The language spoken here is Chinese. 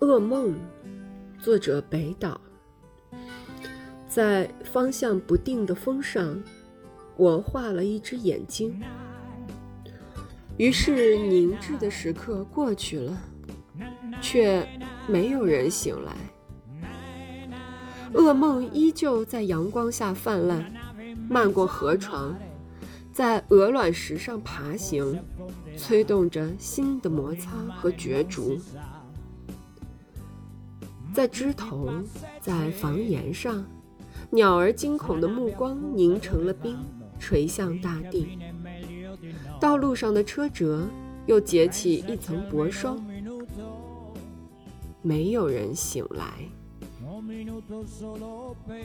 噩梦，作者北岛。在方向不定的风上，我画了一只眼睛。于是凝滞的时刻过去了，却没有人醒来。噩梦依旧在阳光下泛滥，漫过河床，在鹅卵石上爬行，催动着新的摩擦和角逐。在枝头，在房檐上，鸟儿惊恐的目光凝成了冰，垂向大地。道路上的车辙又结起一层薄霜，没有人醒来。